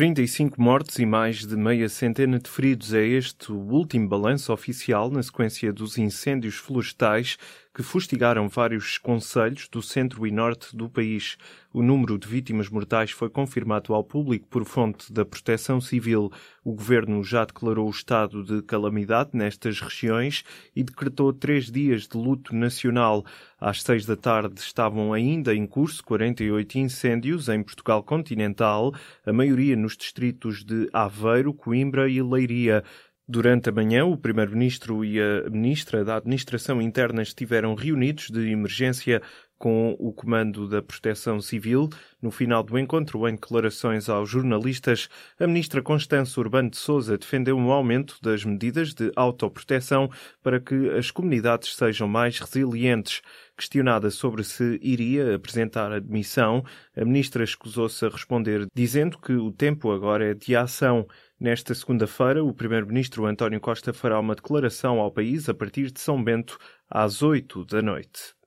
35 mortes e mais de meia centena de feridos é este o último balanço oficial na sequência dos incêndios florestais que fustigaram vários conselhos do centro e norte do país. O número de vítimas mortais foi confirmado ao público por fonte da Proteção Civil. O governo já declarou o estado de calamidade nestas regiões e decretou três dias de luto nacional. Às seis da tarde estavam ainda em curso 48 incêndios em Portugal continental, a maioria nos distritos de Aveiro, Coimbra e Leiria. Durante a manhã, o Primeiro-Ministro e a Ministra da Administração Interna estiveram reunidos de emergência com o Comando da Proteção Civil. No final do encontro, em declarações aos jornalistas, a Ministra Constância Urbano de Souza defendeu um aumento das medidas de autoproteção para que as comunidades sejam mais resilientes. Questionada sobre se iria apresentar admissão, a Ministra escusou-se a responder, dizendo que o tempo agora é de ação. Nesta segunda-feira, o Primeiro-Ministro António Costa fará uma declaração ao país a partir de São Bento, às 8 da noite.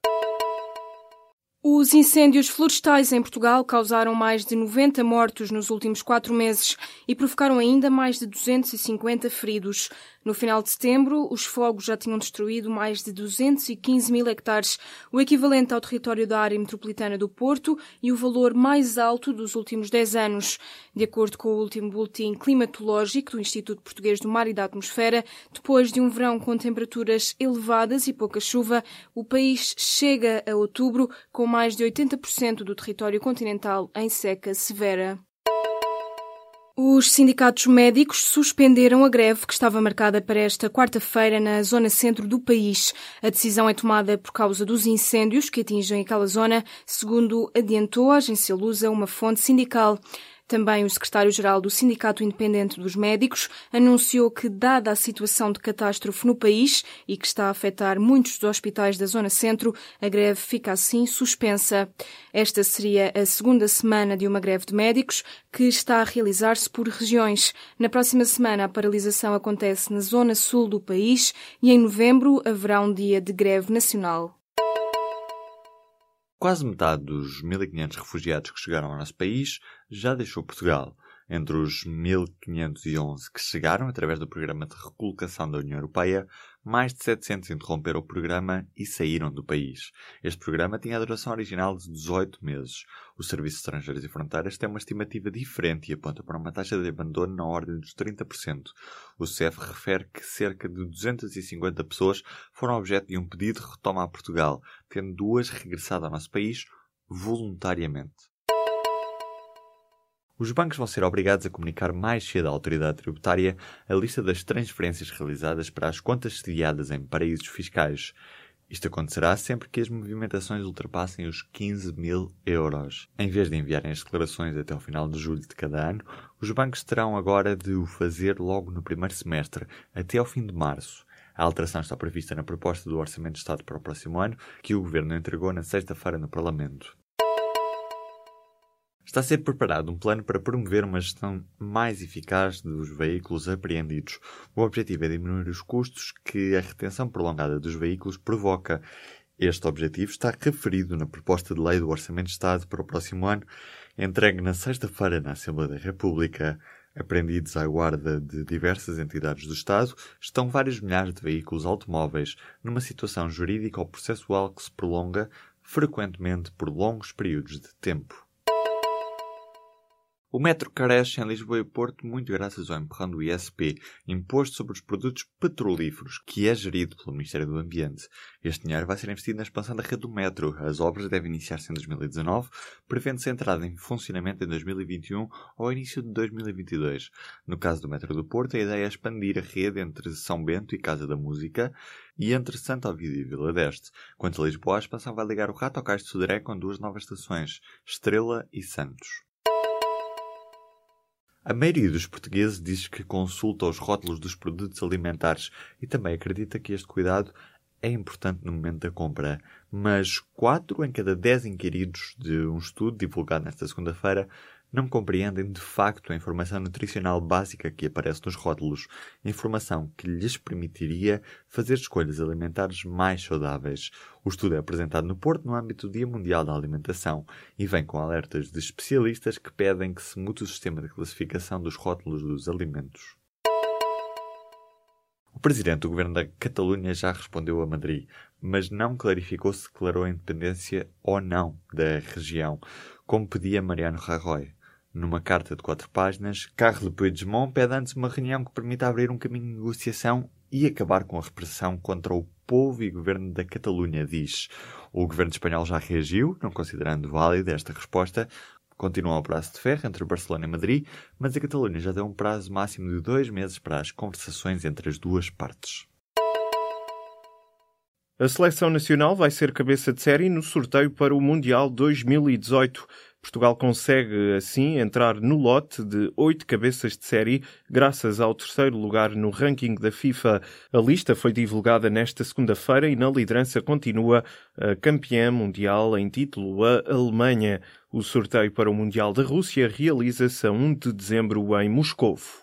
Os incêndios florestais em Portugal causaram mais de 90 mortos nos últimos quatro meses e provocaram ainda mais de 250 feridos. No final de setembro, os fogos já tinham destruído mais de 215 mil hectares, o equivalente ao território da área metropolitana do Porto e o valor mais alto dos últimos 10 anos. De acordo com o último boletim climatológico do Instituto Português do Mar e da Atmosfera, depois de um verão com temperaturas elevadas e pouca chuva, o país chega a outubro com mais de 80% do território continental em seca severa. Os sindicatos médicos suspenderam a greve que estava marcada para esta quarta-feira na zona centro do país. A decisão é tomada por causa dos incêndios que atingem aquela zona, segundo adiantou a agência Lusa, uma fonte sindical. Também o secretário-geral do Sindicato Independente dos Médicos anunciou que, dada a situação de catástrofe no país e que está a afetar muitos dos hospitais da Zona Centro, a greve fica assim suspensa. Esta seria a segunda semana de uma greve de médicos que está a realizar-se por regiões. Na próxima semana, a paralisação acontece na Zona Sul do país e em novembro haverá um dia de greve nacional. Quase metade dos 1.500 refugiados que chegaram ao nosso país já deixou Portugal. Entre os 1.511 que chegaram através do programa de recolocação da União Europeia, mais de 700 interromperam o programa e saíram do país. Este programa tinha a duração original de 18 meses. O Serviço de Estrangeiros e Fronteiras tem uma estimativa diferente e aponta para uma taxa de abandono na ordem dos 30%. O CEF refere que cerca de 250 pessoas foram objeto de um pedido de retoma a Portugal, tendo duas regressado ao nosso país voluntariamente. Os bancos vão ser obrigados a comunicar mais cedo à autoridade tributária a lista das transferências realizadas para as contas sediadas em paraísos fiscais. Isto acontecerá sempre que as movimentações ultrapassem os 15 mil euros. Em vez de enviarem as declarações até o final de julho de cada ano, os bancos terão agora de o fazer logo no primeiro semestre, até ao fim de março. A alteração está prevista na proposta do Orçamento de Estado para o próximo ano, que o Governo entregou na sexta-feira no Parlamento. Está a ser preparado um plano para promover uma gestão mais eficaz dos veículos apreendidos. O objetivo é diminuir os custos que a retenção prolongada dos veículos provoca. Este objetivo está referido na proposta de lei do Orçamento de Estado para o próximo ano, entregue na sexta-feira na Assembleia da República. Apreendidos à guarda de diversas entidades do Estado, estão vários milhares de veículos automóveis, numa situação jurídica ou processual que se prolonga, frequentemente por longos períodos de tempo. O metro cresce em Lisboa e Porto muito graças ao empurrão do ISP, Imposto sobre os Produtos Petrolíferos, que é gerido pelo Ministério do Ambiente. Este dinheiro vai ser investido na expansão da rede do metro. As obras devem iniciar-se em 2019, prevendo-se entrada em funcionamento em 2021 ou início de 2022. No caso do metro do Porto, a ideia é expandir a rede entre São Bento e Casa da Música e entre Santo Ovídio e Vila d'Este. Quanto a Lisboa, a expansão vai ligar o Rato ao Cais de Sodré com duas novas estações, Estrela e Santos. A maioria dos portugueses diz que consulta os rótulos dos produtos alimentares e também acredita que este cuidado é importante no momento da compra. Mas 4 em cada 10 inquiridos de um estudo divulgado nesta segunda-feira não compreendem de facto a informação nutricional básica que aparece nos rótulos, informação que lhes permitiria fazer escolhas alimentares mais saudáveis. O estudo é apresentado no Porto no âmbito do Dia Mundial da Alimentação e vem com alertas de especialistas que pedem que se mude o sistema de classificação dos rótulos dos alimentos. O presidente do governo da Catalunha já respondeu a Madrid, mas não clarificou se declarou a independência ou não da região, como pedia Mariano Rajoy. Numa carta de quatro páginas, Carles Puigdemont pede antes uma reunião que permita abrir um caminho de negociação e acabar com a repressão contra o povo e governo da Catalunha, diz. O governo espanhol já reagiu, não considerando válida esta resposta. Continua o prazo de ferro entre Barcelona e Madrid, mas a Catalunha já deu um prazo máximo de dois meses para as conversações entre as duas partes. A seleção nacional vai ser cabeça de série no sorteio para o Mundial 2018. Portugal consegue, assim, entrar no lote de oito cabeças de série, graças ao terceiro lugar no ranking da FIFA. A lista foi divulgada nesta segunda-feira e na liderança continua a campeã mundial em título, a Alemanha. O sorteio para o Mundial da Rússia realiza-se a 1 de dezembro em Moscovo.